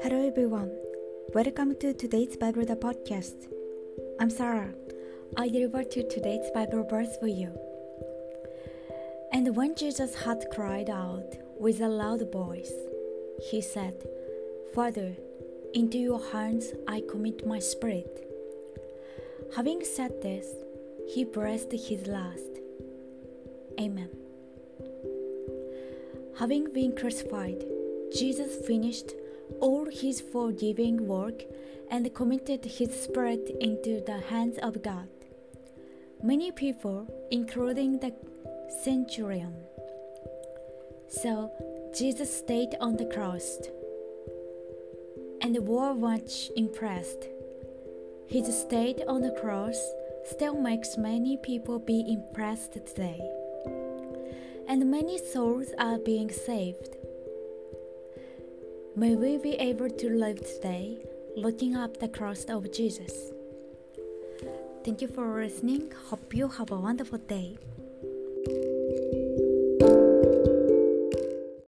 Hello everyone. Welcome to today's Bible the podcast. I'm Sarah. I deliver to today's Bible verse for you. And when Jesus had cried out with a loud voice, he said, Father, into your hands I commit my spirit. Having said this, he breathed his last. Amen. Having been crucified, Jesus finished all his forgiving work and committed his spirit into the hands of God. Many people, including the centurion. So Jesus stayed on the cross and were much impressed. His state on the cross still makes many people be impressed today. And many souls are being saved. May we be able to live today looking up the cross of Jesus. Thank you for listening. Hope you have a wonderful day.